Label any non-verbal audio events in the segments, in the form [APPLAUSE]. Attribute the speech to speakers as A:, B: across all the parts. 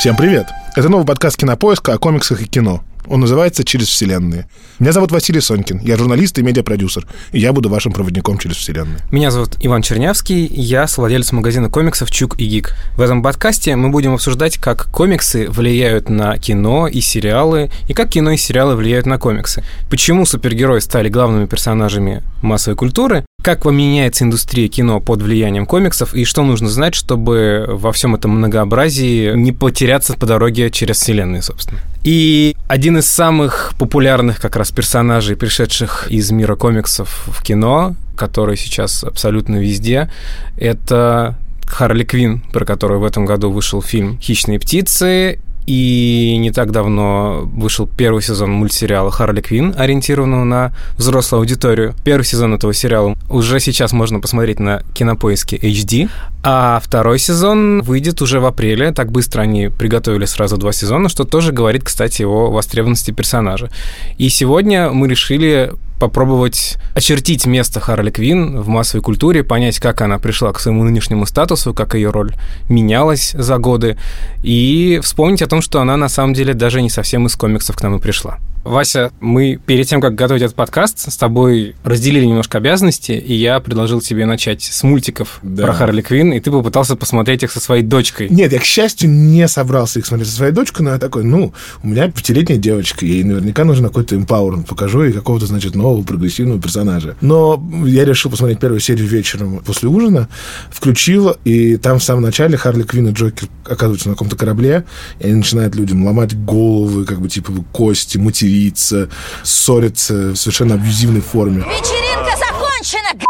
A: Всем привет! Это новый подкаст «Кинопоиска» о комиксах и кино. Он называется «Через вселенные». Меня зовут Василий Сонькин, я журналист и медиапродюсер, и я буду вашим проводником через вселенные.
B: Меня зовут Иван Чернявский, я совладелец магазина комиксов «Чук и Гик». В этом подкасте мы будем обсуждать, как комиксы влияют на кино и сериалы, и как кино и сериалы влияют на комиксы. Почему супергерои стали главными персонажами массовой культуры, как меняется индустрия кино под влиянием комиксов, и что нужно знать, чтобы во всем этом многообразии не потеряться по дороге через вселенные, собственно. И один из самых популярных как раз персонажей, пришедших из мира комиксов в кино, который сейчас абсолютно везде, это Харли Квин, про которую в этом году вышел фильм «Хищные птицы», и не так давно вышел первый сезон мультсериала «Харли Квин», ориентированного на взрослую аудиторию. Первый сезон этого сериала уже сейчас можно посмотреть на кинопоиске HD, а второй сезон выйдет уже в апреле. Так быстро они приготовили сразу два сезона, что тоже говорит, кстати, о востребованности персонажа. И сегодня мы решили попробовать очертить место Харли Квин в массовой культуре, понять, как она пришла к своему нынешнему статусу, как ее роль менялась за годы, и вспомнить о том, что она на самом деле даже не совсем из комиксов к нам и пришла. Вася, мы перед тем, как готовить этот подкаст, с тобой разделили немножко обязанности, и я предложил тебе начать с мультиков да. про Харли Квин, и ты попытался посмотреть их со своей дочкой.
A: Нет, я, к счастью, не собрался их смотреть со своей дочкой, но я такой, ну, у меня пятилетняя девочка, ей наверняка нужен какой-то эмпауэрмент, покажу ей какого-то, значит, нового прогрессивного персонажа. Но я решил посмотреть первую серию вечером после ужина, включил, и там в самом начале Харли Квин и Джокер оказываются на каком-то корабле, и они начинают людям ломать головы, как бы, типа, кости, мутить материться, ссориться в совершенно абьюзивной форме.
C: Вечеринка закончена, г***!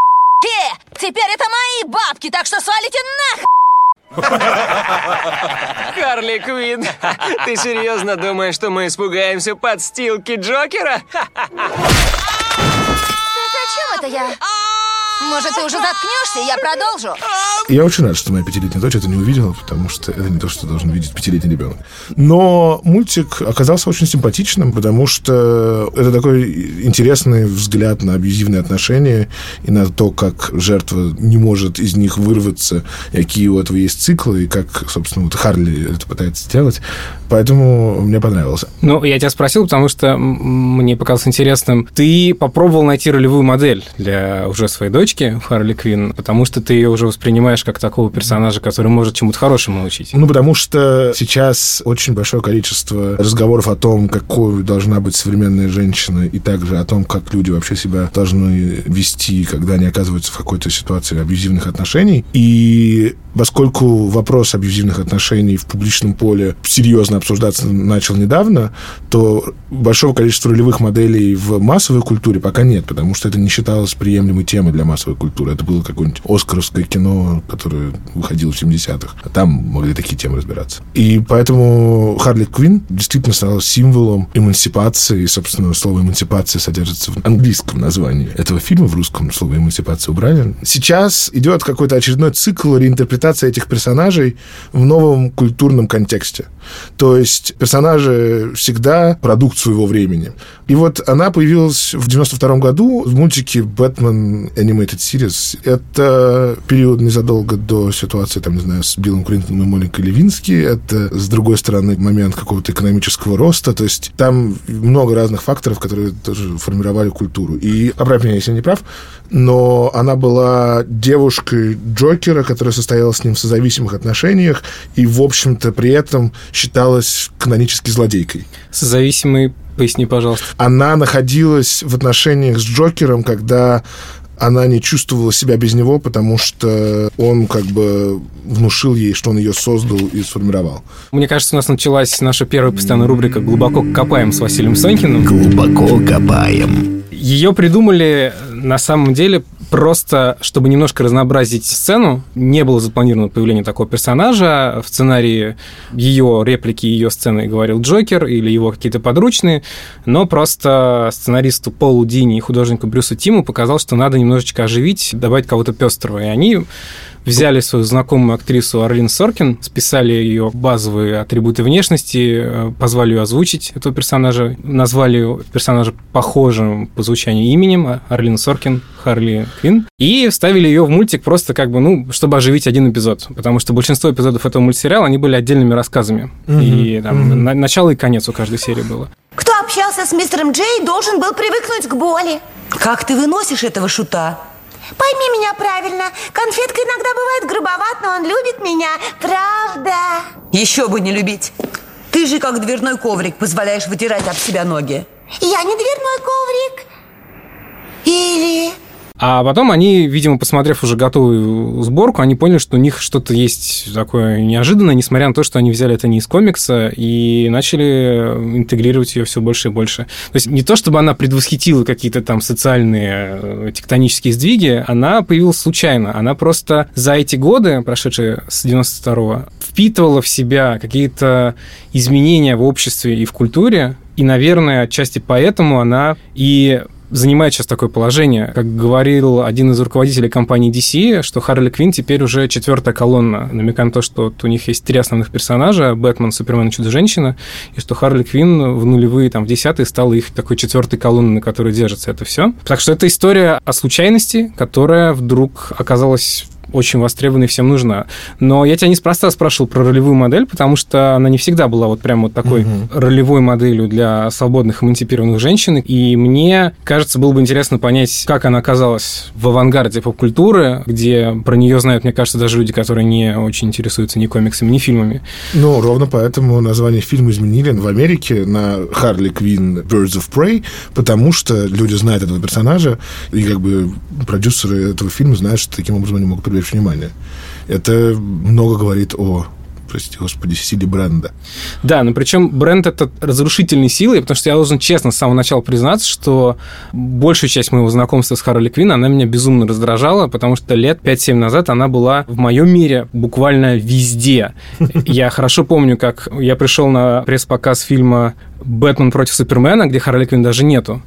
C: Теперь это мои бабки, так что свалите нах! [LAUGHS]
D: Харли Квин, [LAUGHS] ты серьезно думаешь, что мы испугаемся подстилки Джокера? [LAUGHS] Так
C: о чем это я? Может, ты уже заткнешься, и я продолжу?
A: Я очень рад, что моя пятилетняя дочь это не увидела, потому что это не то, что должен видеть пятилетний ребенок. Но мультик оказался очень симпатичным, потому что это такой интересный взгляд на абьюзивные отношения и на то, как жертва не может из них вырваться, какие у этого есть циклы, и как, собственно, вот Харли это пытается сделать. Поэтому мне понравился.
B: Ну, я тебя спросил, потому что мне показалось интересным. Ты попробовал найти ролевую модель для уже своей девочки Харли Квин, потому что ты ее уже воспринимаешь как такого персонажа, который может чему-то хорошему научить.
A: Ну, потому что сейчас очень большое количество разговоров о том, какой должна быть современная женщина, и также о том, как люди вообще себя должны вести, когда они оказываются в какой-то ситуации абьюзивных отношений. И поскольку вопрос абьюзивных отношений в публичном поле серьезно обсуждаться начал недавно, то большого количества ролевых моделей в массовой культуре пока нет, потому что это не считалось приемлемой темой для массовой культуры. Это было какое-нибудь оскаровское кино, которое выходило в 70-х. А там могли такие темы разбираться. И поэтому Харли Квин действительно стала символом эмансипации. И, собственно, слово эмансипация содержится в английском названии этого фильма. В русском слово эмансипация убрали. Сейчас идет какой-то очередной цикл реинтерпретации этих персонажей в новом культурном контексте. То есть персонажи всегда продукт своего времени. И вот она появилась в 92 году в мультике «Бэтмен Animated Series». Это период незадолго до ситуации, там, не знаю, с Биллом Клинтоном и Моникой Левински. Это, с другой стороны, момент какого-то экономического роста. То есть там много разных факторов, которые тоже формировали культуру. И, поправь меня, если я не прав, но она была девушкой Джокера, которая состояла с ним в созависимых отношениях, и, в общем-то, при этом считалась канонически злодейкой.
B: Созависимый, поясни, пожалуйста.
A: Она находилась в отношениях с Джокером, когда она не чувствовала себя без него, потому что он как бы внушил ей, что он ее создал и сформировал.
B: Мне кажется, у нас началась наша первая постоянная рубрика «Глубоко копаем» с Василием Санькиным.
E: Глубоко копаем.
B: Ее придумали на самом деле просто, чтобы немножко разнообразить сцену, не было запланировано появление такого персонажа. В сценарии ее реплики, ее сцены говорил Джокер или его какие-то подручные, но просто сценаристу Полу Дини и художнику Брюсу Тиму показал, что надо немножечко оживить, добавить кого-то пестрого. И они взяли свою знакомую актрису Арлин Соркин, списали ее базовые атрибуты внешности, э, позвали ее озвучить этого персонажа, назвали персонажа похожим по звучанию именем Арлин Соркин, Харли Квин, и вставили ее в мультик просто как бы, ну, чтобы оживить один эпизод, потому что большинство эпизодов этого мультсериала, они были отдельными рассказами, и там на- начало и конец у каждой серии было.
F: Кто общался с мистером Джей, должен был привыкнуть к боли.
G: Как ты выносишь этого шута?
F: Пойми меня правильно. Конфетка иногда бывает грубоват, но он любит меня. Правда.
G: Еще бы не любить. Ты же как дверной коврик позволяешь вытирать об себя ноги.
F: Я не дверной коврик. Или...
B: А потом они, видимо, посмотрев уже готовую сборку, они поняли, что у них что-то есть такое неожиданное, несмотря на то, что они взяли это не из комикса, и начали интегрировать ее все больше и больше. То есть не то, чтобы она предвосхитила какие-то там социальные э, тектонические сдвиги, она появилась случайно. Она просто за эти годы, прошедшие с 92-го, впитывала в себя какие-то изменения в обществе и в культуре, и, наверное, отчасти поэтому она и занимает сейчас такое положение. Как говорил один из руководителей компании DC, что Харли Квинн теперь уже четвертая колонна, намекая на то, что вот у них есть три основных персонажа, Бэтмен, Супермен и Чудо-женщина, и что Харли Квинн в нулевые, там, в десятые стала их такой четвертой колонной, на которой держится это все. Так что это история о случайности, которая вдруг оказалась очень востребована и всем нужна. Но я тебя неспроста спрашивал про ролевую модель, потому что она не всегда была вот прям вот такой ролевой моделью для свободных эмансипированных женщин. И мне кажется, было бы интересно понять, как она оказалась в авангарде поп-культуры, где про нее знают, мне кажется, даже люди, которые не очень интересуются ни комиксами, ни фильмами.
A: Ну, ровно поэтому название фильма изменили в Америке на Харли Квин Birds of Prey, потому что люди знают этого персонажа, и как бы продюсеры этого фильма знают, что таким образом они могут привлечь внимание. Это много говорит о прости господи, силе бренда.
B: Да, но причем бренд это разрушительной силой, потому что я должен честно с самого начала признаться, что большую часть моего знакомства с Харли Квин, она меня безумно раздражала, потому что лет 5-7 назад она была в моем мире буквально везде. Я хорошо помню, как я пришел на пресс-показ фильма «Бэтмен против Супермена», где Харли Квин даже нету.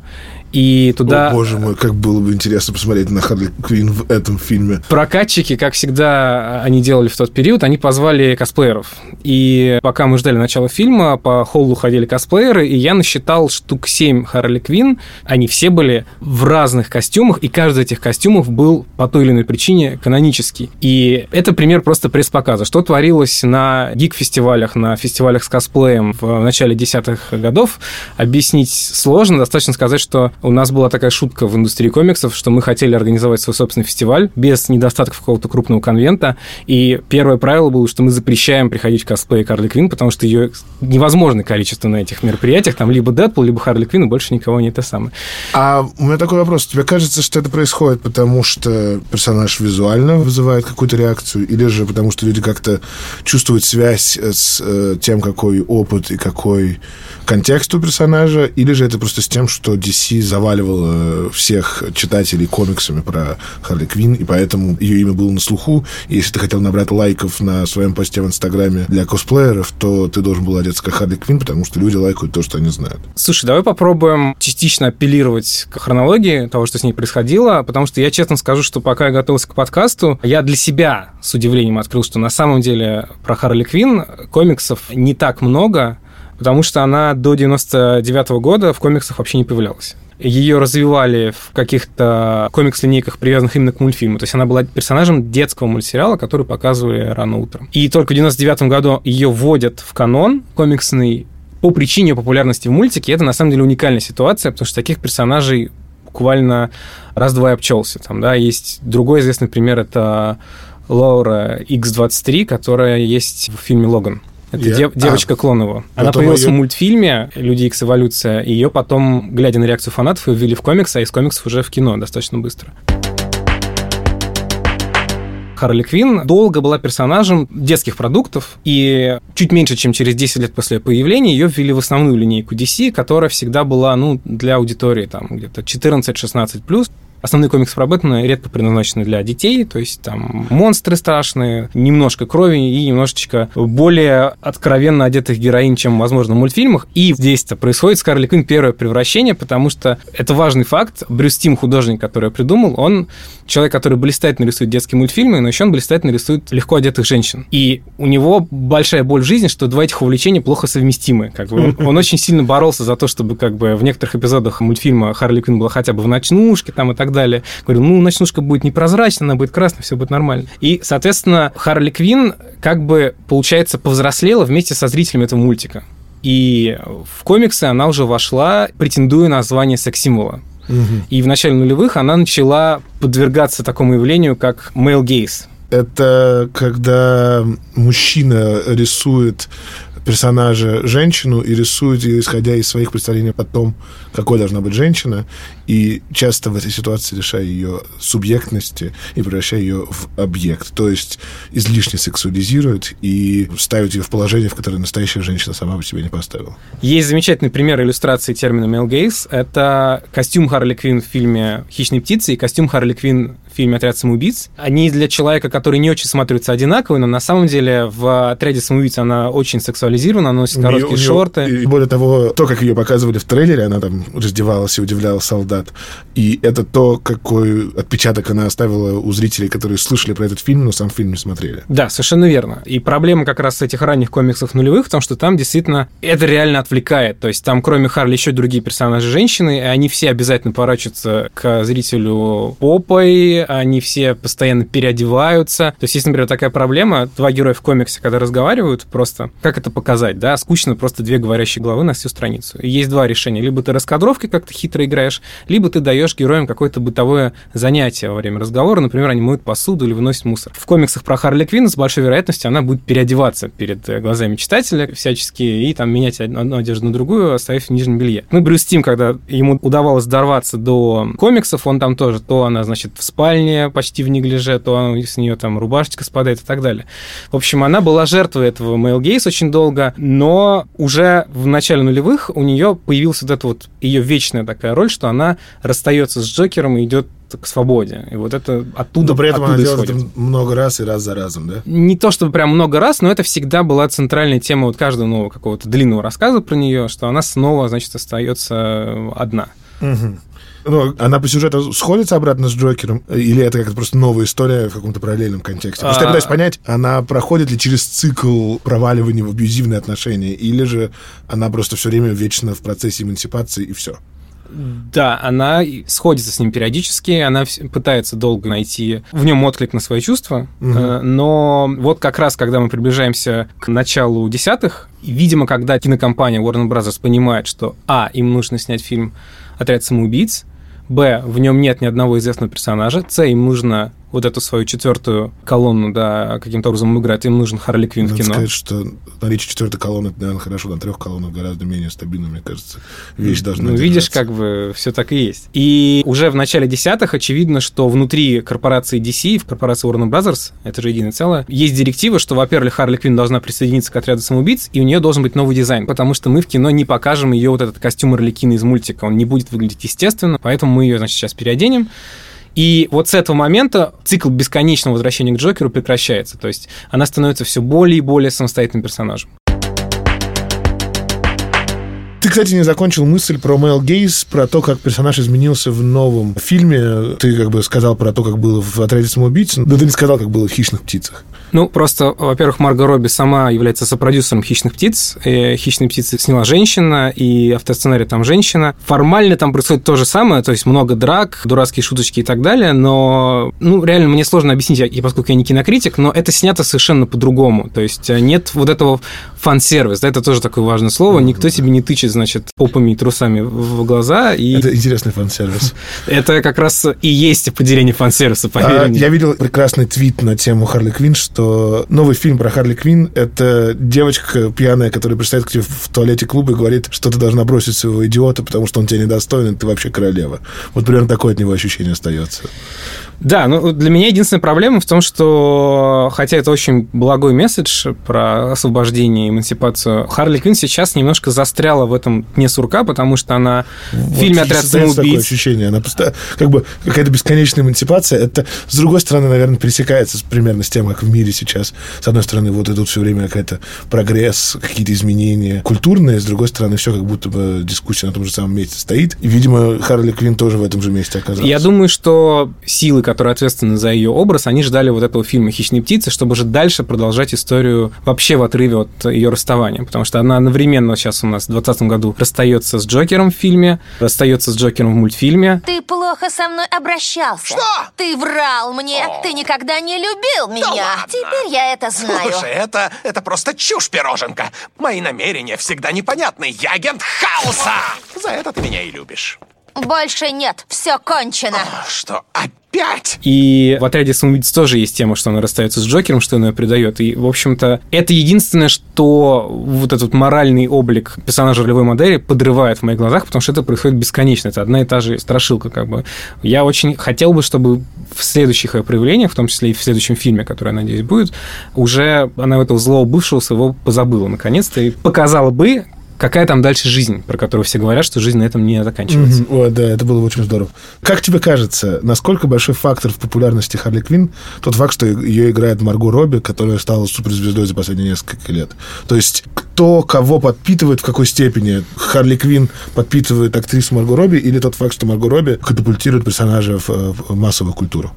B: И туда...
A: О, боже мой, как было бы интересно посмотреть на Харли Квин в этом фильме.
B: Прокатчики, как всегда они делали в тот период, они позвали косплееров. И пока мы ждали начала фильма, по холлу ходили косплееры, и я насчитал штук 7 Харли Квин. Они все были в разных костюмах, и каждый из этих костюмов был по той или иной причине канонический. И это пример просто пресс-показа. Что творилось на гик-фестивалях, на фестивалях с косплеем в начале десятых годов, объяснить сложно. Достаточно сказать, что у нас была такая шутка в индустрии комиксов, что мы хотели организовать свой собственный фестиваль без недостатков какого-то крупного конвента. И первое правило было, что мы запрещаем приходить в косплей Харли Квин, потому что ее невозможное количество на этих мероприятиях. Там либо Дэдпул, либо Харли Квин, и больше никого не это самое.
A: А у меня такой вопрос. Тебе кажется, что это происходит потому, что персонаж визуально вызывает какую-то реакцию, или же потому, что люди как-то чувствуют связь с э, тем, какой опыт и какой контекст у персонажа, или же это просто с тем, что DC заваливала всех читателей комиксами про Харли Квин, и поэтому ее имя было на слуху, и если ты хотел набрать лайков на своем посте в Инстаграме для косплееров, то ты должен был одеться как Харли Квин, потому что люди лайкают то, что они знают.
B: Слушай, давай попробуем частично апеллировать к хронологии того, что с ней происходило, потому что я честно скажу, что пока я готовился к подкасту, я для себя с удивлением открыл, что на самом деле про Харли Квин комиксов не так много, потому что она до 99 года в комиксах вообще не появлялась. Ее развивали в каких-то комикс-линейках, привязанных именно к мультфильму. То есть она была персонажем детского мультсериала, который показывали рано утром. И только в 99 году ее вводят в канон комиксный по причине популярности в мультике. Это на самом деле уникальная ситуация, потому что таких персонажей буквально раз-два и обчелся. Там, да, есть другой известный пример, это Лаура X23, которая есть в фильме «Логан». Это
A: Я-
B: дев- девочка Клонова. Она
A: Потом
B: появилась
A: её-
B: в мультфильме «Люди Икс Эволюция», и ее потом, глядя на реакцию фанатов, ее ввели в комикс, а из комиксов уже в кино достаточно быстро. Харли Квин долго была персонажем детских продуктов, и чуть меньше, чем через 10 лет после появления, ее ввели в основную линейку DC, которая всегда была ну, для аудитории там где-то 14-16+. Основные комиксы про Бэтмена редко предназначены для детей, то есть там монстры страшные, немножко крови и немножечко более откровенно одетых героинь, чем, возможно, в мультфильмах. И здесь-то происходит с Харли Квинн первое превращение, потому что это важный факт. Брюс Тим, художник, который я придумал, он человек, который блистательно рисует детские мультфильмы, но еще он блистательно рисует легко одетых женщин. И у него большая боль в жизни, что два этих увлечения плохо совместимы. Как бы он, [LAUGHS] он очень сильно боролся за то, чтобы как бы в некоторых эпизодах мультфильма Харли Квинн была хотя бы в ночнушке там и так далее. Говорил, ну, ночнушка будет непрозрачная, она будет красная, все будет нормально. И, соответственно, Харли Квинн как бы, получается, повзрослела вместе со зрителями этого мультика. И в комиксы она уже вошла, претендуя на звание секс-символа. И в начале нулевых она начала подвергаться такому явлению, как male gaze.
A: Это когда мужчина рисует персонажа женщину и рисует ее, исходя из своих представлений о том, какой должна быть женщина, и часто в этой ситуации решая ее субъектности и превращая ее в объект. То есть излишне сексуализирует и ставит ее в положение, в которое настоящая женщина сама бы себе не поставила.
B: Есть замечательный пример иллюстрации термина male. Это костюм Харли Квинн в фильме «Хищные птицы» и костюм Харли Квинн в фильме «Отряд самоубийц». Они для человека, который не очень смотрится одинаковые, но на самом деле в «Отряде самоубийц» она очень сексуализирована, она носит короткие
A: нее-
B: шорты.
A: И более того, то, как ее показывали в трейлере, она там раздевалась и удивляла солдат. И это то, какой отпечаток она оставила у зрителей, которые слышали про этот фильм, но сам фильм не смотрели.
B: Да, совершенно верно. И проблема как раз этих ранних комиксов нулевых в том, что там действительно это реально отвлекает. То есть там кроме Харли еще другие персонажи женщины, и они все обязательно поворачиваются к зрителю попой, они все постоянно переодеваются. То есть есть, например, такая проблема, два героя в комиксе, когда разговаривают, просто как это показать, да, скучно просто две говорящие главы на всю страницу. И есть два решения. Либо ты раскадровкой как-то хитро играешь, либо ты даешь героям какое-то бытовое занятие во время разговора. Например, они моют посуду или выносят мусор. В комиксах про Харли Квинн с большой вероятностью она будет переодеваться перед э, глазами читателя всячески и там менять од- одну одежду на другую, оставив в нижнем белье. Ну, Брюс Тим, когда ему удавалось дорваться до комиксов, он там тоже, то она, значит, в спальне почти в неглиже, то она- с нее там рубашечка спадает и так далее. В общем, она была жертвой этого Gaze очень долго, но уже в начале нулевых у нее появилась вот эта вот ее вечная такая роль, что она расстается с Джокером и идет к свободе. И вот это оттуда,
A: Но при этом она
B: оттуда
A: делает
B: исходит.
A: это много раз и раз за разом, да?
B: Не то чтобы прям много раз, но это всегда была центральная тема вот каждого нового какого-то длинного рассказа про нее, что она снова, значит, остается одна.
A: Ну, она по сюжету сходится обратно с Джокером? Или это как-то просто новая история в каком-то параллельном контексте? Что я
B: А.
A: пытаюсь понять, она проходит ли через цикл проваливания в абьюзивные отношения, или же она просто все время вечно в процессе эмансипации и все?
B: Да, она сходится с ним периодически, она пытается долго найти в нем отклик на свои чувства, э, но вот как раз, когда мы приближаемся к началу десятых, видимо, когда кинокомпания Warner Bros. понимает, что, а, им нужно снять фильм «Отряд самоубийц», б, в нем нет ни одного известного персонажа, с, им нужно вот эту свою четвертую колонну, да, каким-то образом играть, им нужен Харли Квинн в
A: Надо
B: кино.
A: сказать, что наличие четвертой колонны, это, наверное, хорошо, на трех колоннах гораздо менее стабильно, мне кажется. Вещь должна
B: Ну, видишь, как бы все так и есть. И уже в начале десятых очевидно, что внутри корпорации DC, в корпорации Warner Brothers, это же единое целое, есть директива, что, во-первых, Харли Квинн должна присоединиться к отряду самоубийц, и у нее должен быть новый дизайн, потому что мы в кино не покажем ее вот этот костюм Орликина из мультика, он не будет выглядеть естественно, поэтому мы ее, значит, сейчас переоденем. И вот с этого момента цикл бесконечного возвращения к Джокеру прекращается. То есть она становится все более и более самостоятельным персонажем.
A: Ты, кстати, не закончил мысль про Мэл Гейс, про то, как персонаж изменился в новом фильме. Ты как бы сказал про то, как было в «Отряде самоубийц», но ты не сказал, как было в «Хищных птицах».
B: Ну, просто, во-первых, Марго Робби сама является сопродюсером «Хищных птиц». И «Хищные птицы» сняла женщина, и автосценарий там женщина. Формально там происходит то же самое, то есть много драк, дурацкие шуточки и так далее, но, ну, реально мне сложно объяснить, я- поскольку я не кинокритик, но это снято совершенно по-другому. То есть э, нет вот этого фан-сервис, да, это тоже такое важное слово. Никто тебе не тычет, значит, попами и трусами в глаза, и это,
A: Это интересный фан-сервис.
B: как раз и есть определение фан-сервиса, поверь
A: А,
B: мне.
A: Я видел прекрасный твит на тему Харли Квинн, что новый фильм про Харли Квинн — это девочка пьяная, которая пристает к тебе в туалете клуба и говорит, что ты должна бросить своего идиота, потому что он тебя недостоин, и ты вообще королева. Вот примерно такое от него ощущение остается.
B: Да, ну для меня единственная проблема в том, что, хотя это очень благой месседж про освобождение и эмансипацию, Харли Квинн сейчас немножко застряла в этом не сурка, потому что она в
A: Вот
B: фильме
A: и
B: «Отряд
A: создается такое
B: самоубийц».
A: ощущение. Она просто как бы какая-то бесконечная эмансипация. Это, с другой стороны, наверное, пересекается примерно с тем, как в мире сейчас. С одной стороны, вот идут все время какая-то прогресс, какие-то изменения культурные. С другой стороны, все как будто бы дискуссия на том же самом месте стоит. И, видимо, Харли Квинн тоже в этом же месте оказалась.
B: Я думаю, что силы, которые ответственны за ее образ, они ждали вот этого фильма «Хищные птицы», чтобы же дальше продолжать историю вообще в отрыве от ее расставания. Потому что она одновременно сейчас у нас в 2020 году расстается с Джокером в фильме, расстается с Джокером в мультфильме.
C: Ты плохо со мной обращался.
H: Что?
C: Ты врал мне. Ты никогда не любил меня.
H: ладно.
C: Теперь я это знаю.
H: Слушай, это, это просто чушь, пироженка. Мои намерения всегда непонятны. Я агент хаоса. За это ты меня и любишь.
C: Больше нет. Все кончено.
H: А Что, опять?
B: И в отряде самоубийц тоже есть тема, что она расстается с Джокером, что он ее предает. И, в общем-то, это единственное, что вот этот моральный облик персонажа ролевой модели подрывает в моих глазах, потому что это происходит бесконечно. Это одна и та же страшилка, как бы. Я очень хотел бы, чтобы в следующих ее проявлениях, в том числе и в следующем фильме, который, я надеюсь, будет, уже она этого злого бывшего своего позабыла, наконец-то, и показала бы, какая там дальше жизнь, про которую все говорят, что жизнь на этом не заканчивается.
A: Мгм. О, да, это было бы очень здорово. Как тебе кажется, насколько большой фактор в популярности Харли Квинн тот факт, что ее играет Марго Робби, которая стала суперзвездой за последние несколько лет? То есть кто кого подпитывает, в какой степени? Харли Квинн подпитывает актрису Марго Робби или тот факт, что Марго Робби катапультирует персонажа в, э, в массовую культуру?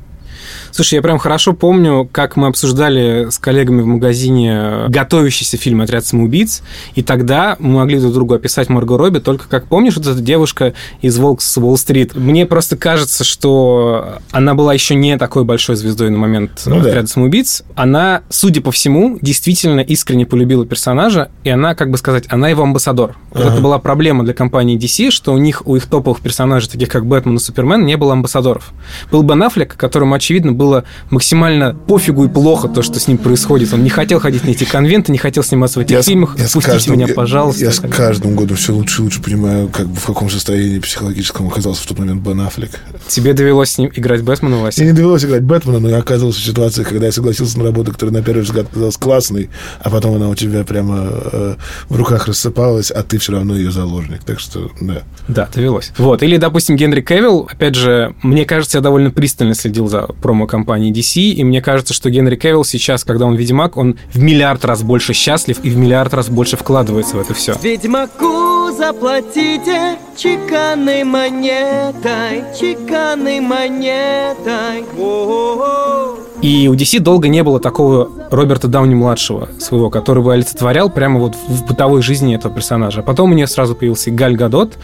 B: Слушай, я прям хорошо помню, как мы обсуждали с коллегами в магазине готовящийся фильм «Отряд самоубийц», и тогда мы могли друг другу описать Марго Робби только как, помнишь, вот эта девушка из «Волк с Уолл-стрит»? Мне просто кажется, что она была еще не такой большой звездой на момент
A: Ну да.
B: «Отряда самоубийц». Она, судя по всему, действительно искренне полюбила персонажа, и она, как бы сказать, она его амбассадор. Вот это была проблема для компании DC, что у них, у их топовых персонажей, таких как Бэтмен и Супермен, не было амбассадоров. Был Бен Аффлек, которому, очевидно, было максимально пофигу и плохо то, что с ним происходит. Он не хотел ходить на эти конвенты, не хотел сниматься в этих
A: с-
B: фильмах.
A: я с
B: Пустите
A: каждым-
B: меня,
A: я-
B: пожалуйста.
A: Я, с каждым годом все лучше и лучше понимаю, как бы в каком состоянии психологическом оказался в тот момент Бен Аффлек.
B: Тебе довелось с ним играть Бэтмена, Вася?
A: Мне не довелось играть Бэтмена, но я оказывался в ситуации, когда я согласился на работу, которая на первый взгляд казалась классной, а потом она у тебя прямо э, в руках рассыпалась, а ты все равно ее заложник. Так что, да.
B: Да, довелось. Вот. Или, допустим, Генри Кевилл, опять же, мне кажется, я довольно пристально следил за промо-компанией DC, и мне кажется, что Генри Кевилл сейчас, когда он Ведьмак, он в миллиард раз больше счастлив и в миллиард раз больше вкладывается в это все.
I: Ведьмаку заплатите чеканной монетой, чеканной монетой. О-о-о.
B: И у DC долго не было такого Роберта Дауни-младшего своего, который бы олицетворял прямо вот в бытовой жизни этого персонажа. А потом у нее сразу появился и Галь Гадот,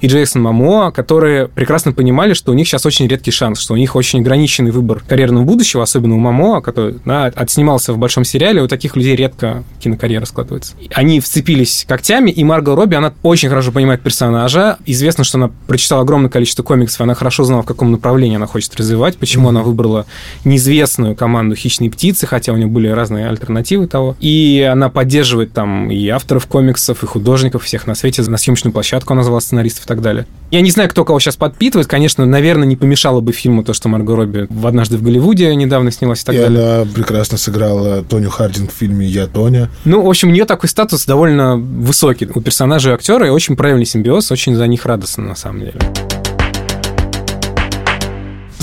B: и Джейсон Мамоа, которые прекрасно понимали, что у них сейчас очень редкий шанс, что у них очень ограниченный выбор карьерного будущего, особенно у Мамоа, который да, отснимался в большом сериале, у таких людей редко кинокарьера складывается. Они вцепились когтями, и Марго Робби, она очень хорошо понимает персонажа. Известно, что она прочитала огромное количество комиксов, она хорошо знала, в каком направлении она хочет развивать, почему она выбрала неизвестную команду «Хищные птицы», хотя у нее были разные альтернативы того. И она поддерживает там и авторов комиксов, и художников, всех на свете. На съемочную площадку она звала сценаристов и так далее. Я не знаю, кто кого сейчас подпитывает. Конечно, наверное, не помешало бы фильму то, что Марго Робби в «Однажды в Голливуде» недавно снялась и так
A: и
B: далее.
A: она прекрасно сыграла Тоню Хардинг в фильме «Я Тоня».
B: Ну, в общем, у нее такой статус довольно высокий у персонажа и актера, и очень правильный симбиоз, очень за них радостно, на самом деле.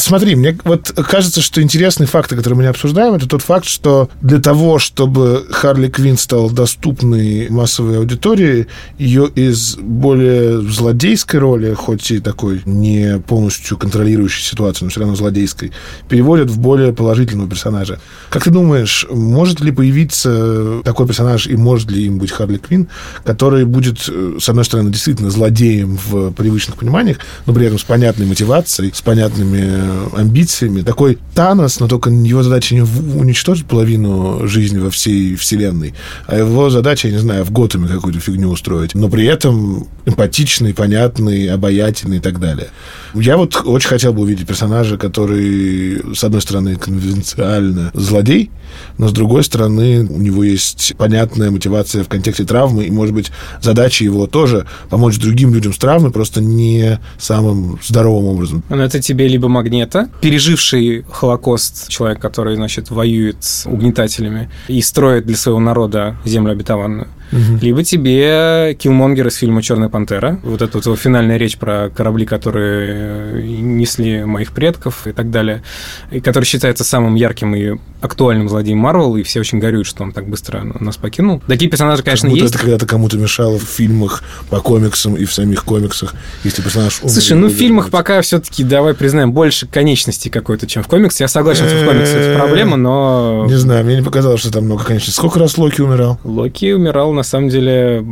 A: Смотри, мне вот кажется, что интересный факт, который мы не обсуждаем, это тот факт, что для того, чтобы Харли Квинн стала доступной массовой аудитории, ее из более злодейской роли, хоть и такой не полностью контролирующей ситуацию, но все равно злодейской, переводят в более положительного персонажа. Как ты думаешь, может ли появиться такой персонаж, и может ли им быть Харли Квинн, который будет, э, с одной стороны, действительно злодеем в привычных пониманиях, но при этом с понятной мотивацией, с понятными э, амбициями. Такой Танос, но только его задача не уничтожить половину жизни во всей вселенной, а его задача, я не знаю, в Готэме какую-то фигню устроить. Но при этом эмпатичный, понятный, обаятельный и так далее. Я вот очень хотел бы увидеть персонажа, который, с одной стороны, конвенциально злодей, но с другой стороны, у него есть понятная мотивация в контексте травмы, и, может быть, задача его тоже помочь другим людям с травмой, просто не самым здоровым образом.
B: Ну, это тебе либо Магнета, переживший Холокост, человек, который, значит, воюет с угнетателями и строит для своего народа землю обетованную. Либо тебе Киллмонгер из фильма «Черная пантера», вот эта вот его финальная речь про корабли, которые несли моих предков и так далее, и который считается самым ярким и актуальным злодеем Марвел, и все очень горюют, что он так быстро нас покинул. Такие персонажи, конечно,
A: как будто
B: есть.
A: это когда-то кому-то мешало в фильмах по комиксам и в самих комиксах, если персонаж умер.
B: Слушай, ну в фильмах пока все-таки, давай признаем, больше конечности какой-то, чем в комиксе. Я согласен, что в комиксах это проблема, но...
A: Не знаю, мне не показалось, что там много конечностей. Сколько раз Локи умирал?
B: Локи умирал, на самом деле,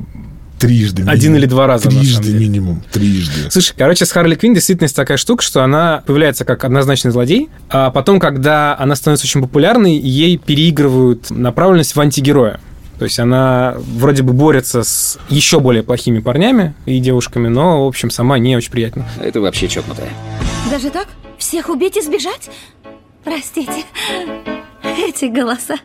A: Трижды.
B: Один
A: минимум.
B: или два раза,
A: Трижды минимум. Трижды.
B: Слушай, короче, с Харли Квинн действительно есть такая штука, что она появляется как однозначный злодей, а потом, когда она становится очень популярной, ей переигрывают направленность в антигероя. То есть она вроде бы борется с еще более плохими парнями и девушками, но, в общем, сама не очень приятна.
J: Это вообще чокнутая.
C: Даже так? Всех убить и сбежать? Простите. Эти голоса.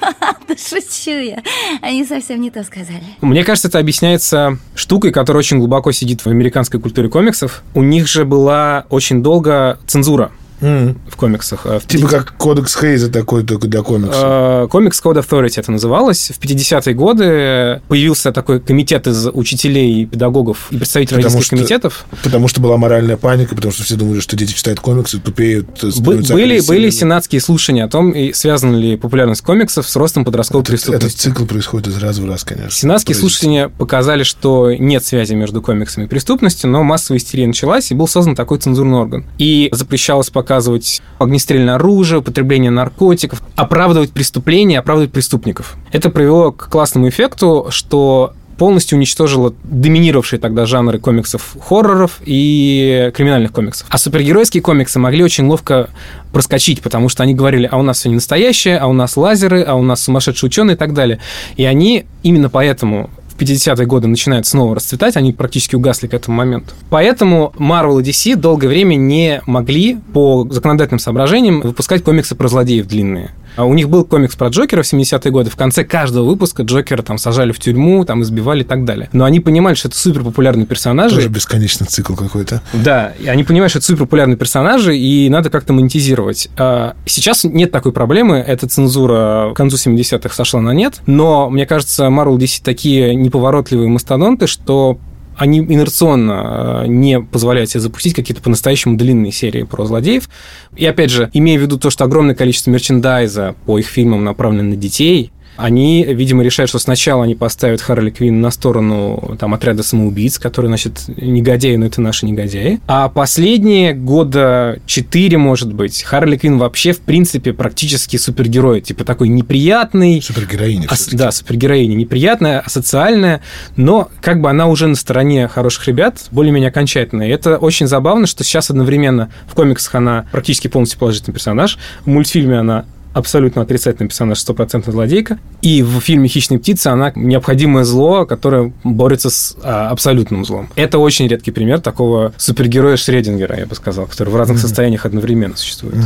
C: [LAUGHS] Да шучу я. Они совсем не то сказали.
B: Мне кажется, это объясняется штукой, которая очень глубоко сидит в американской культуре комиксов. У них же была очень долго цензура
A: М.
B: в комиксах. А В
A: Типа как кодекс Хейза такой только для комиксов.
B: Э, Комикс Code Authority это называлось. В 50-е годы появился такой комитет из учителей, педагогов и представителей
A: Потому
B: родительских
A: что-
B: комитетов.
A: Потому что была моральная паника, потому что все думали, что дети читают комиксы, тупеют,
B: Бы-
A: становятся
B: были, были сенатские слушания о том, и связана ли популярность комиксов с ростом подростковой
A: Этот
B: преступности.
A: цикл происходит из раза в раз, конечно.
B: Сенатские слушания показали, что нет связи между комиксами и преступностью, но массовая истерия началась, и был создан такой цензурный орган. И запрещалось показывать огнестрельное оружие, употребление наркотиков, оправдывать преступления, оправдывать преступников. Это привело к классному эффекту, что полностью уничтожило доминировавшие тогда жанры комиксов хорроров и криминальных комиксов. А супергеройские комиксы могли очень ловко проскочить, потому что они говорили, а у нас все не настоящее, а у нас лазеры, а у нас сумасшедшие ученые и так далее. И они именно поэтому в 50-е годы начинают снова расцветать, они практически угасли к этому моменту. Поэтому Marvel и DC долгое время не могли по законодательным соображениям выпускать комиксы про злодеев длинные. А у них был комикс про Джокера в 70-е годы. В конце каждого выпуска Джокера там сажали в тюрьму, там избивали и так далее. Но они понимали, что это супер популярные персонажи.
A: Тоже бесконечный цикл какой-то.
B: Да, и они понимают, что это супер популярные персонажи, и надо как-то монетизировать. А Сейчас нет такой проблемы, эта цензура к концу 70-х сошла на нет, но, мне кажется, Marvel DC такие неповоротливые мастодонты, что они инерционно э, не позволяют себе запустить какие-то по-настоящему длинные серии про злодеев. И опять же, имея в виду то, что огромное количество мерчендайза по их фильмам направлено на детей, они, видимо, решают, что сначала они поставят Харли Квинн на сторону там, отряда самоубийц, которые, значит, негодяи, но это наши негодяи. А последние года четыре, может быть, Харли Квинн вообще, в принципе, практически супергерой. Типа такой неприятный,
A: Супергероиня
B: Ас- да, супергероиня неприятная, асоциальная, но как бы она уже на стороне хороших ребят, более-менее окончательная. И это очень забавно, что сейчас одновременно в комиксах она практически полностью положительный персонаж, в мультфильме она абсолютно отрицательный персонаж, стопроцентная злодейка. И в фильме «Хищные птицы» она необходимое зло, которое борется с а, абсолютным злом. Это очень редкий пример такого супергероя Шредингера, я бы сказал, который в разных состояниях одновременно существует.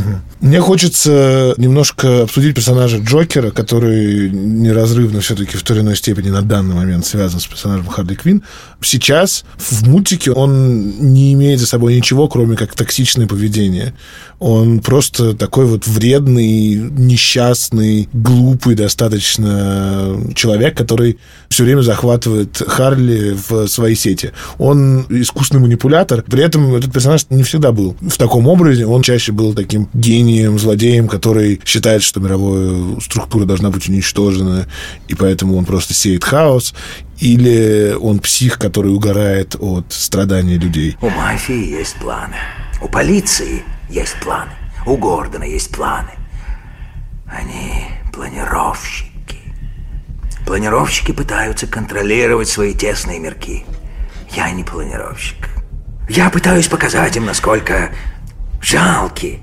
A: Мне хочется немножко обсудить персонажа Джокера, который неразрывно все-таки в той или иной степени на данный момент связан с персонажем Харли Квинн. Сейчас в мультике он не имеет за собой ничего, кроме как токсичное поведение. Он просто такой вот вредный, несчастный, глупый достаточно человек, который все время захватывает Харли в свои сети. Он искусственный манипулятор, при этом этот персонаж не всегда был в таком образе, он чаще был таким гением, злодеем, который считает, что мировая структура должна быть уничтожена, и поэтому он просто сеет хаос, или он псих, который угорает от страданий людей.
E: У мафии есть планы. У полиции есть планы. У Гордона есть планы. Они планировщики. Планировщики пытаются контролировать свои тесные мирки. Я не планировщик. Я пытаюсь показать им, насколько жалки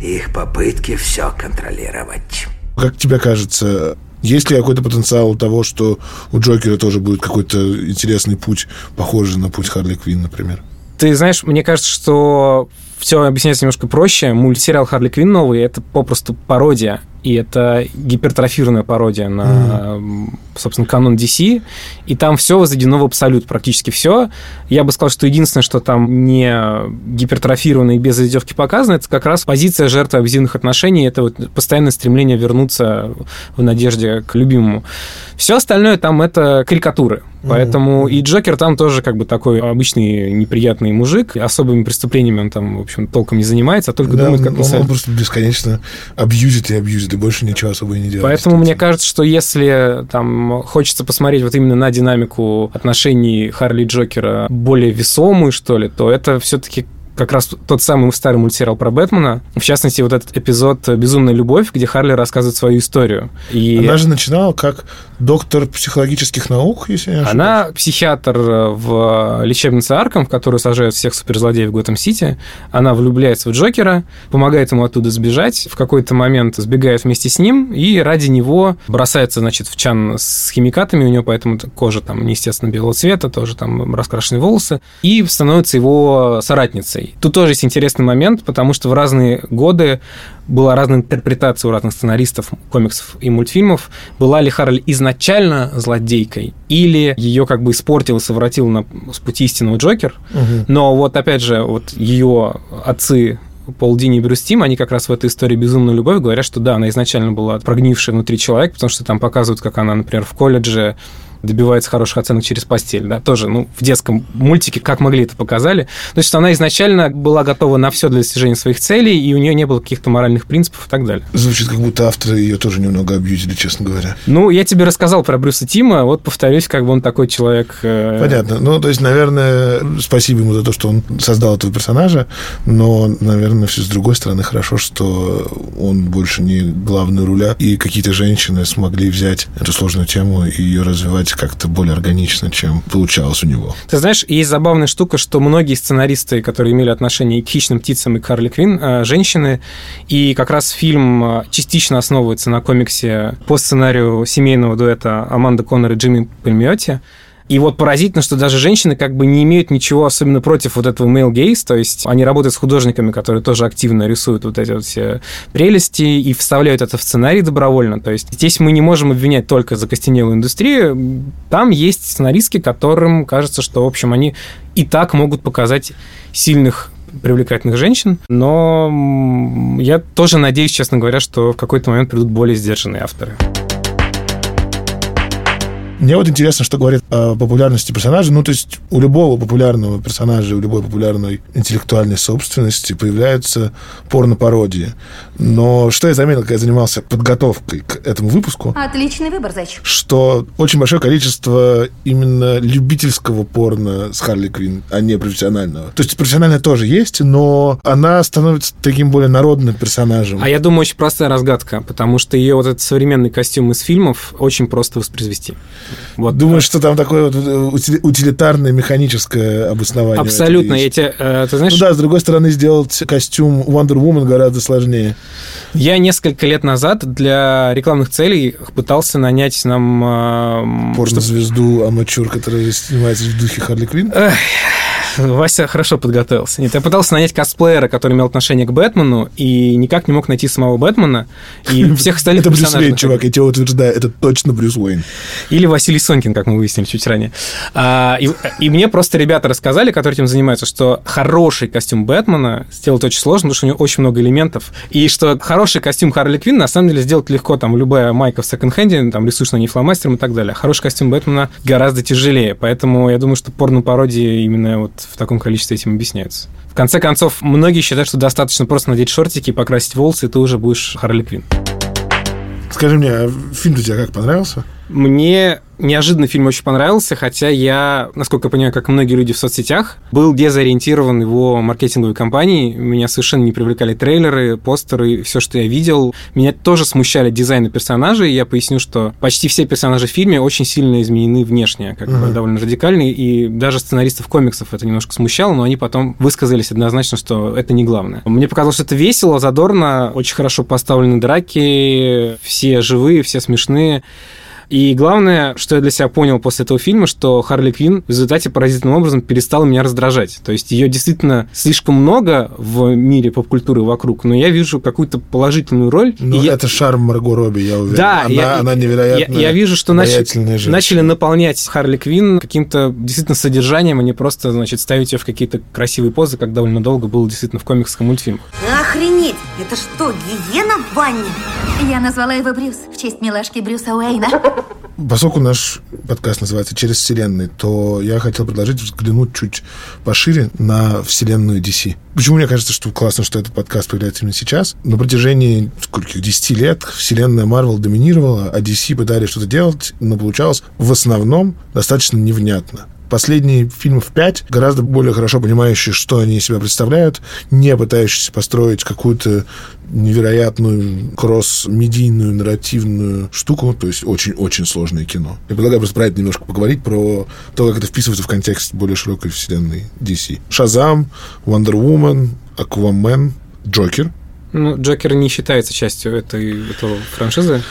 E: их попытки все контролировать.
A: Как тебе кажется, есть ли какой-то потенциал того, что у Джокера тоже будет какой-то интересный путь, похожий на путь Харли Квинн, например?
B: Ты знаешь, мне кажется, что все объясняется немножко проще. Мультсериал Харли Квинн новый — это попросту пародия и это гипертрофированная пародия на, mm. собственно, канон DC, и там все возведено в абсолют, практически все. Я бы сказал, что единственное, что там не гипертрофировано и без издевки показано, это как раз позиция жертвы абьюзивных отношений, это вот постоянное стремление вернуться в надежде к любимому. Все остальное там это карикатуры. Поэтому mm-hmm. и Джокер там тоже как бы такой обычный неприятный мужик. Особыми преступлениями он там, в общем, толком не занимается, а только да, думает, как
A: он, он просто бесконечно абьюзит и абьюзит, и больше ничего особо не делает.
B: Поэтому мне кажется, что если там хочется посмотреть вот именно на динамику отношений Харли и Джокера более весомую, что ли, то это все-таки как раз тот самый старый мультсериал про Бэтмена. В частности, вот этот эпизод «Безумная любовь», где Харли рассказывает свою историю.
A: И... Она же начинала как доктор психологических наук, если я не ошибаюсь.
B: Она психиатр в лечебнице Арком, в которую сажают всех суперзлодеев Готэм-Сити. Она влюбляется в Джокера, помогает ему оттуда сбежать. В какой-то момент сбегает вместе с ним и ради него бросается, значит, в чан с химикатами. У него поэтому кожа там неестественно белого цвета, тоже там раскрашенные волосы. И становится его соратницей. Тут тоже есть интересный момент, потому что в разные годы была разная интерпретация у разных сценаристов комиксов и мультфильмов. Была ли Харли изначально злодейкой, или ее как бы испортил и совратил на, с пути истинного Джокер. Угу. Но вот опять же, вот ее отцы Пол Дини и Брюс Тим, они как раз в этой истории «Безумную любовь» говорят, что да, она изначально была прогнившая внутри человека, потому что там показывают, как она, например, в колледже добивается хороших оценок через постель, да, тоже, ну, в детском мультике, как могли это показали. То есть она изначально была готова на все для достижения своих целей, и у нее не было каких-то моральных принципов и так далее.
A: Звучит, как будто авторы ее тоже немного абьюзили, честно говоря.
B: Ну, я тебе рассказал про Брюса Тима, вот повторюсь, как бы он такой человек...
A: Э, Понятно. Ну, то есть, наверное, спасибо ему за то, что он создал этого персонажа, но, наверное, все с другой стороны хорошо, что он больше не главный руля, и какие-то женщины смогли взять эту сложную тему и ее развивать получилось как-то более органично, чем получалось у него.
B: Ты знаешь, есть забавная штука, что многие сценаристы, которые имели отношение и к «Хищным птицам», и к Харли Квин, э, женщины, и как раз фильм э, частично основывается на комиксе по сценарию семейного дуэта Аманда Коннор и Джимми Пальмиотти, и вот поразительно, что даже женщины как бы не имеют ничего особенно против вот этого male gaze, то есть они работают с художниками, которые тоже активно рисуют вот эти вот все прелести и вставляют это в сценарий добровольно. То есть здесь мы не можем обвинять только закостенелую индустрию. Там есть сценаристки, которым кажется, что, в общем, они и так могут показать сильных привлекательных женщин, но я тоже надеюсь, честно говоря, что в какой-то момент придут более сдержанные авторы.
A: Мне вот интересно, что говорит о популярности персонажа. Ну, то есть у любого популярного персонажа, у любой популярной интеллектуальной собственности появляются порно-пародии. Но что я заметил, когда я занимался подготовкой к этому выпуску?
C: Отличный выбор, зайчик.
A: Что очень большое количество именно любительского порно с Харли Квин, а не профессионального. То есть профессиональное тоже есть, но она становится таким более народным персонажем.
B: А я думаю, очень простая разгадка, потому что ее вот этот современный костюм из фильмов очень просто воспроизвести.
A: Вот. Думаешь, что там такое вот э, утилитарное механическое обоснование?
B: Абсолютно. Я тебе, э, ты знаешь...
A: Ну да, с другой стороны, сделать костюм Wonder Woman гораздо сложнее.
B: Я несколько лет назад для рекламных целей пытался нанять нам...
A: Э, Порно-звезду Амачур, которая снимается в духе Харли Квинн? [LAUGHS]
B: Вася хорошо подготовился. Нет, я пытался нанять косплеера, который имел отношение к Бэтмену, и никак не мог найти самого Бэтмена, и [LAUGHS] всех остальных
A: Это Брюс Уэйн, чувак, я тебе утверждаю, это точно Брюс Уэйн.
B: Или Василий Сонкин, как мы выяснили чуть ранее. А, и, и мне просто ребята рассказали, которые этим занимаются, что хороший костюм Бэтмена сделать очень сложно, потому что у него очень много элементов, и что хороший костюм Харли Квинн на самом деле сделать легко, там, любая майка в секонд-хенде, там, рисуешь на ней фломастером и так далее. Хороший костюм Бэтмена гораздо тяжелее, поэтому я думаю, что порно-пародии именно вот в таком количестве этим объясняется. В конце концов, многие считают, что достаточно просто надеть шортики, покрасить волосы, и ты уже будешь Харли Квинн.
A: Скажи мне, а фильм тебе как понравился?
B: Мне неожиданно фильм очень понравился, хотя я, насколько я понимаю, как и многие люди в соцсетях, был дезориентирован его маркетинговой компанией. Меня совершенно не привлекали трейлеры, постеры, все, что я видел. Меня тоже смущали дизайны персонажей. Я поясню, что почти все персонажи в фильме очень сильно изменены внешне, как uh-huh. бы довольно радикальные, и даже сценаристов комиксов это немножко смущало, но они потом высказались однозначно, что это не главное. Мне показалось, что это весело, задорно, очень хорошо поставлены драки, все живые, все смешные. И главное, что я для себя понял после этого фильма, что Харли Квинн в результате поразительным образом перестала меня раздражать. То есть ее действительно слишком много в мире поп-культуры вокруг, но я вижу какую-то положительную роль.
A: Ну,
B: и я-
A: это шарм Марго Робби, я уверен.
B: Да,
A: она,
B: я,
A: она
B: я-
A: невероятно
B: Я, я вижу, что начали, начали наполнять Харли Квинн каким-то действительно содержанием, а не просто, значит, ставить ее в какие-то красивые позы, как довольно долго было действительно в комиксах и мультфильмах.
F: Охренеть! Это что, гиена в ванне?
C: Я назвала его Брюс в честь милашки Брюса Уэйна.
A: Поскольку наш подкаст называется «Через вселенные», то я хотел предложить взглянуть чуть пошире на вселенную DC. Почему мне кажется, что классно, что этот подкаст появляется именно сейчас? На протяжении скольких 10 лет вселенная Marvel доминировала, а DC пытались что-то делать, но получалось в основном достаточно невнятно. Последние фильмов 5 гораздо более хорошо понимающие, что они из себя представляют, не пытающиеся построить какую-то невероятную кросс-медийную нарративную штуку, то есть очень-очень сложное кино. Я предлагаю просто про это немножко поговорить, про то, как это вписывается в контекст более широкой вселенной DC. Шазам, Wonder Woman, Аквамен, Джокер.
B: Ну, Джокер не считается частью этой, этого франшизы.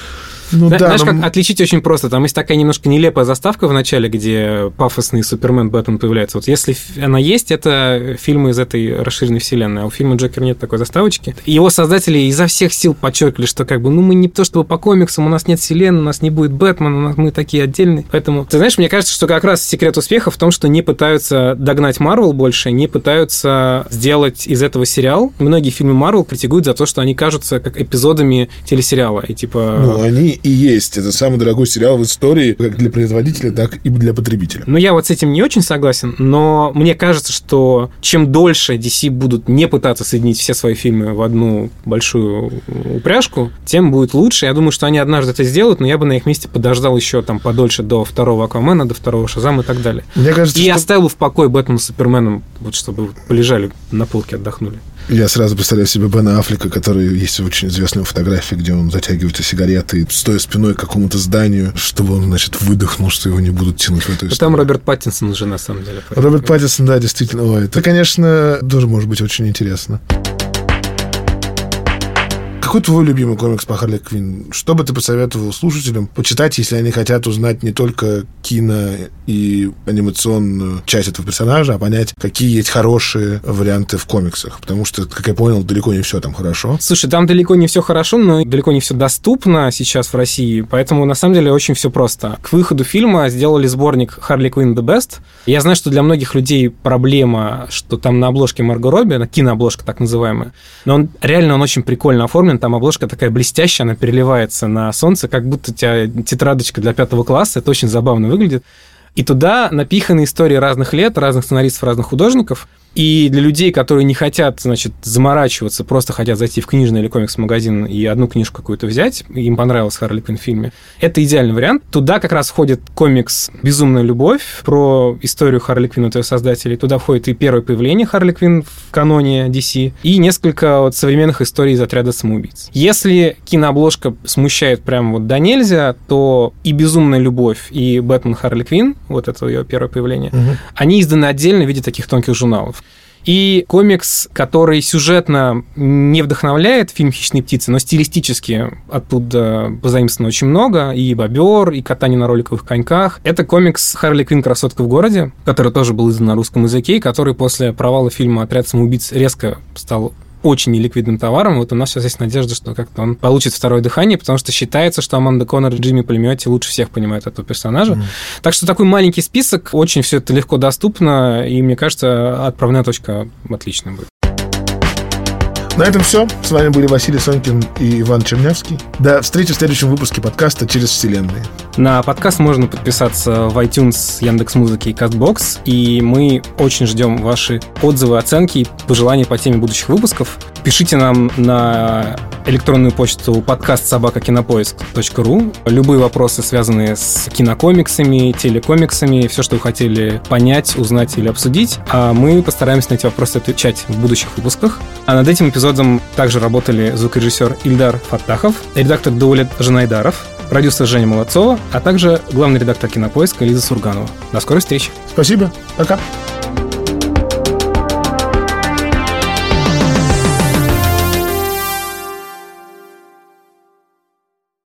A: Ну да,
B: Знаешь,
A: но-
B: как отличить очень просто. Там есть такая немножко нелепая заставка в начале, где пафосный Супермен Бэтмен появляется. Вот если она есть, это фильмы из этой расширенной вселенной, а у фильма Джокер нет такой заставочки. Его создатели изо всех сил подчеркивали, что как бы, ну, мы не то чтобы по комиксам, у нас нет вселенной, у нас не будет Бэтмена, у нас мы такие отдельные. Поэтому, ты знаешь, мне кажется, что как раз секрет успеха в том, что не пытаются догнать Марвел больше, не пытаются сделать из этого сериал. Многие фильмы Марвел критикуют за то, что они кажутся как эпизодами телесериала. И типа...
A: Ну, они и есть. Это самый дорогой сериал в истории, как для производителя, так и для потребителя.
B: Ну, я вот с этим не очень согласен, но мне кажется, что чем дольше DC будут не пытаться соединить все свои фильмы в одну большую упряжку, тем будет лучше. Я думаю, что они однажды это сделают, но я бы на их месте подождал еще там подольше до второго Аквамена, до второго Шазама и так далее.
A: Мне кажется,
B: И
A: что...
B: оставил в покое Бэтмена с Суперменом, вот чтобы полежали на полке, отдохнули.
A: Я сразу представляю себе Бена Аффлека, который есть очень известная фотография, где он затягивается сигаретой, стоя спиной к какому-то зданию, чтобы он, значит, выдохнул, что его не будут тянуть в эту историю.
B: там Роберт Паттинсон уже на самом деле.
A: Роберт Паттинсон, да, действительно. Ой, это, конечно, тоже может быть очень интересно. Какой твой любимый комикс по Харли Квинн? Что бы ты посоветовал слушателям почитать, если они хотят узнать не только кино и анимационную часть этого персонажа, а понять, какие есть хорошие варианты в комиксах? Потому что, как я понял, далеко не все там хорошо.
B: Слушай, там далеко не все хорошо, но далеко не все доступно сейчас в России, поэтому на самом деле очень все просто. К выходу фильма сделали сборник Harley Quinn The Best. Я знаю, что для многих людей проблема, что там на обложке Марго Робби, на кинообложка так называемая, но он реально он очень прикольно оформлен, там обложка такая блестящая, она переливается на солнце, как будто у тебя тетрадочка для пятого класса, это очень забавно выглядит. И туда напиханы истории разных лет, разных сценаристов, разных художников. И для людей, которые не хотят, значит, заморачиваться, просто хотят зайти в книжный или комикс-магазин и одну книжку какую-то взять, и им понравилось Харли Квинн в фильме, это идеальный вариант. Туда как раз входит комикс «Безумная любовь» про историю Харли Квинн от ее создателей. Туда входит и первое появление Харли Квинн в каноне DC, и несколько вот современных историй из отряда самоубийц. Если кинообложка смущает прямо вот до нельзя, то и «Безумная любовь», и «Бэтмен Харли Квинн», вот это ее первое появление, они изданы отдельно в виде таких тонких журналов. И комикс, который сюжетно не вдохновляет фильм «Хищные птицы», но стилистически оттуда позаимствовано очень много. И «Бобер», и «Катание на роликовых коньках». Это комикс «Харли Квинн. Красотка в городе», который тоже был издан на русском языке, и который после провала фильма «Отряд самоубийц» резко стал очень неликвидным товаром. Вот у нас сейчас есть надежда, что как-то он получит второе дыхание, потому что считается, что Аманда Коннор и Джимми Пулеметти лучше всех понимают этого персонажа. Так что такой маленький список, очень все это легко доступно, и мне кажется, отправная точка отличная будет.
A: На этом все. С вами были Василий Сонькин и Иван Чернявский. До встречи в следующем выпуске подкаста «Через вселенные».
B: На подкаст можно подписаться в iTunes, Яндекс.Музыки и Castbox, и мы очень ждем ваши отзывы, оценки и пожелания по теме будущих выпусков. Пишите нам на электронную почту подкаст собакакинопоиск.ру. Любые вопросы, связанные с кинокомиксами, телекомиксами, все, что вы хотели понять, узнать или обсудить. А мы постараемся на эти вопросы отвечать в будущих выпусках. А над этим эпизодом также работали звукорежиссер Ильдар Фаттахов, редактор Даулет Жанайдаров, продюсер Женя Молодцова, а также главный редактор кинопоиска Лиза Сурганова. До скорой встречи.
A: Спасибо. Пока.